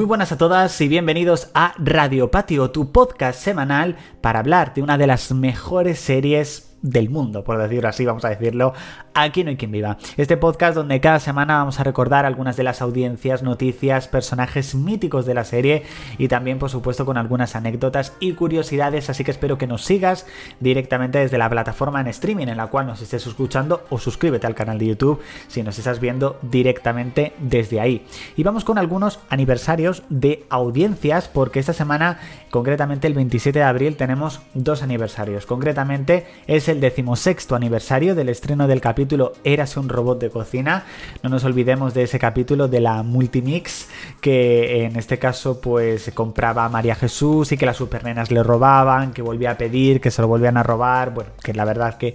Muy buenas a todas y bienvenidos a Radio Patio, tu podcast semanal para hablar de una de las mejores series del mundo, por decirlo así, vamos a decirlo, aquí no hay quien viva. Este podcast donde cada semana vamos a recordar algunas de las audiencias, noticias, personajes míticos de la serie y también, por supuesto, con algunas anécdotas y curiosidades, así que espero que nos sigas directamente desde la plataforma en streaming en la cual nos estés escuchando o suscríbete al canal de YouTube si nos estás viendo directamente desde ahí. Y vamos con algunos aniversarios de audiencias porque esta semana, concretamente el 27 de abril, tenemos dos aniversarios. Concretamente es el decimosexto aniversario del estreno del capítulo Érase un robot de cocina. No nos olvidemos de ese capítulo de la Multimix, que en este caso pues compraba María Jesús y que las supernenas le robaban, que volvía a pedir, que se lo volvían a robar. Bueno, que la verdad que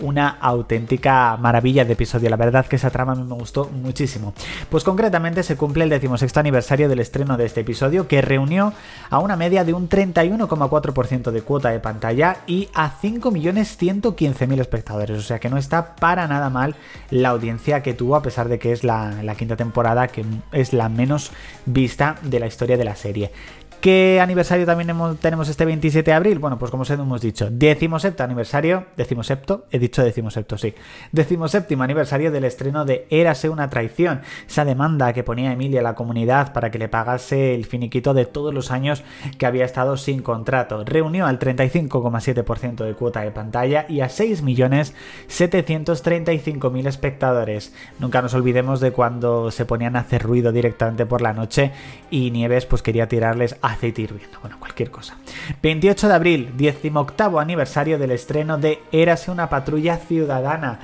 una auténtica maravilla de episodio. La verdad que esa trama a mí me gustó muchísimo. Pues concretamente se cumple el decimosexto aniversario del estreno de este episodio, que reunió a una media de un 31,4% de cuota de pantalla y a 5 millones 115.000 espectadores, o sea que no está para nada mal la audiencia que tuvo, a pesar de que es la, la quinta temporada que es la menos vista de la historia de la serie. ¿Qué aniversario también tenemos este 27 de abril? Bueno, pues como os hemos dicho, decimosepto aniversario, decimosepto, he dicho decimosepto, sí, decimoséptimo aniversario del estreno de Érase una traición, esa demanda que ponía Emilia a la comunidad para que le pagase el finiquito de todos los años que había estado sin contrato. Reunió al 35,7% de cuota de pantalla y a 6.735.000 espectadores. Nunca nos olvidemos de cuando se ponían a hacer ruido directamente por la noche y Nieves pues quería tirarles aceite hirviendo, bueno, cualquier cosa. 28 de abril, 18 aniversario del estreno de Érase una patrulla ciudadana.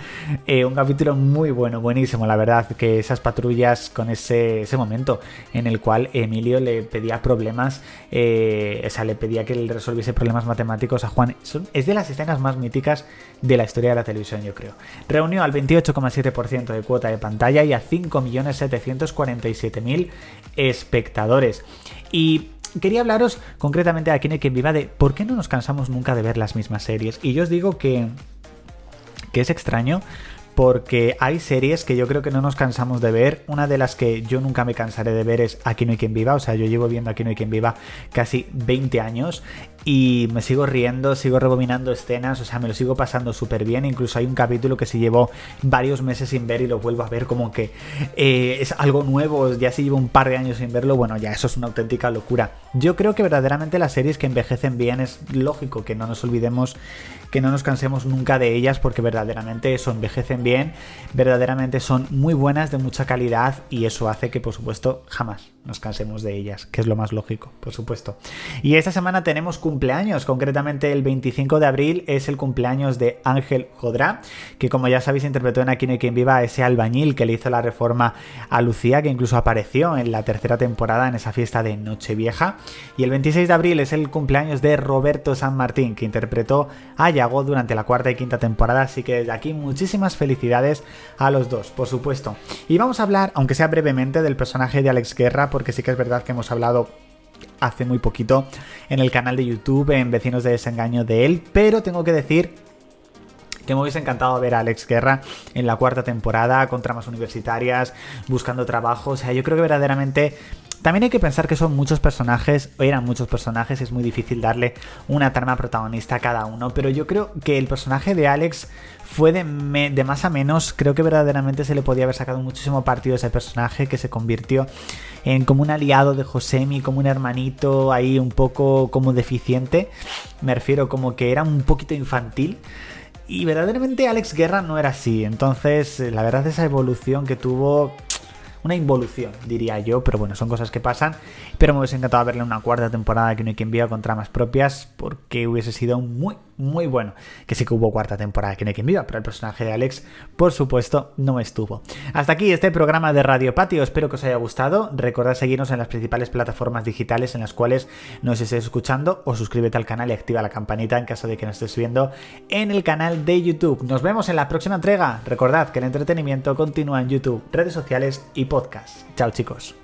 Eh, un capítulo muy bueno, buenísimo, la verdad, que esas patrullas con ese, ese momento en el cual Emilio le pedía problemas, eh, o sea, le pedía que le resolviese problemas matemáticos a Juan. es de las escenas más míticas de la historia de la televisión, yo creo. Reunió al 28,7% de cuota de pantalla y a 5.747.000 espectadores. Y quería hablaros concretamente aquí en Quien Viva de por qué no nos cansamos nunca de ver las mismas series. Y yo os digo que, que es extraño porque hay series que yo creo que no nos cansamos de ver. Una de las que yo nunca me cansaré de ver es Aquí no hay quien viva, o sea, yo llevo viendo Aquí no hay quien viva casi 20 años y me sigo riendo, sigo rebobinando escenas, o sea, me lo sigo pasando súper bien. Incluso hay un capítulo que se llevó varios meses sin ver y lo vuelvo a ver como que eh, es algo nuevo, ya si llevo un par de años sin verlo, bueno, ya eso es una auténtica locura. Yo creo que verdaderamente las series que envejecen bien es lógico que no nos olvidemos, que no nos cansemos nunca de ellas porque verdaderamente eso envejecen bien, verdaderamente son muy buenas, de mucha calidad y eso hace que por supuesto jamás nos cansemos de ellas, que es lo más lógico, por supuesto. Y esta semana tenemos cumpleaños, concretamente el 25 de abril es el cumpleaños de Ángel Jodrá, que como ya sabéis interpretó en Aquí no hay quien viva ese albañil que le hizo la reforma a Lucía, que incluso apareció en la tercera temporada en esa fiesta de Nochevieja. Y el 26 de abril es el cumpleaños de Roberto San Martín, que interpretó a Yago durante la cuarta y quinta temporada, así que desde aquí muchísimas felicidades a los dos, por supuesto. Y vamos a hablar, aunque sea brevemente, del personaje de Alex Guerra, porque sí que es verdad que hemos hablado hace muy poquito en el canal de YouTube, en Vecinos de Desengaño de él, pero tengo que decir que me hubiese encantado ver a Alex Guerra en la cuarta temporada con tramas universitarias, buscando trabajo. O sea, yo creo que verdaderamente también hay que pensar que son muchos personajes, o eran muchos personajes, es muy difícil darle una trama protagonista a cada uno, pero yo creo que el personaje de Alex fue de, de, más a menos, creo que verdaderamente se le podía haber sacado muchísimo partido a ese personaje que se convirtió en como un aliado de Josemi, como un hermanito ahí un poco como deficiente, me refiero como que era un poquito infantil. Y verdaderamente Alex Guerra no era así, entonces la verdad esa evolución que tuvo una involución, diría yo, pero bueno, son cosas que pasan. Pero me hubiese encantado verle una cuarta temporada que no hay quien viva con tramas propias, porque hubiese sido muy, muy bueno. Que sí que hubo cuarta temporada que no hay quien viva, pero el personaje de Alex, por supuesto, no estuvo. Hasta aquí este programa de Radio Patio, espero que os haya gustado. Recordad seguirnos en las principales plataformas digitales en las cuales nos estéis escuchando, o suscríbete al canal y activa la campanita en caso de que nos estés viendo en el canal de YouTube. Nos vemos en la próxima entrega. Recordad que el entretenimiento continúa en YouTube, redes sociales y podcast. Chao chicos.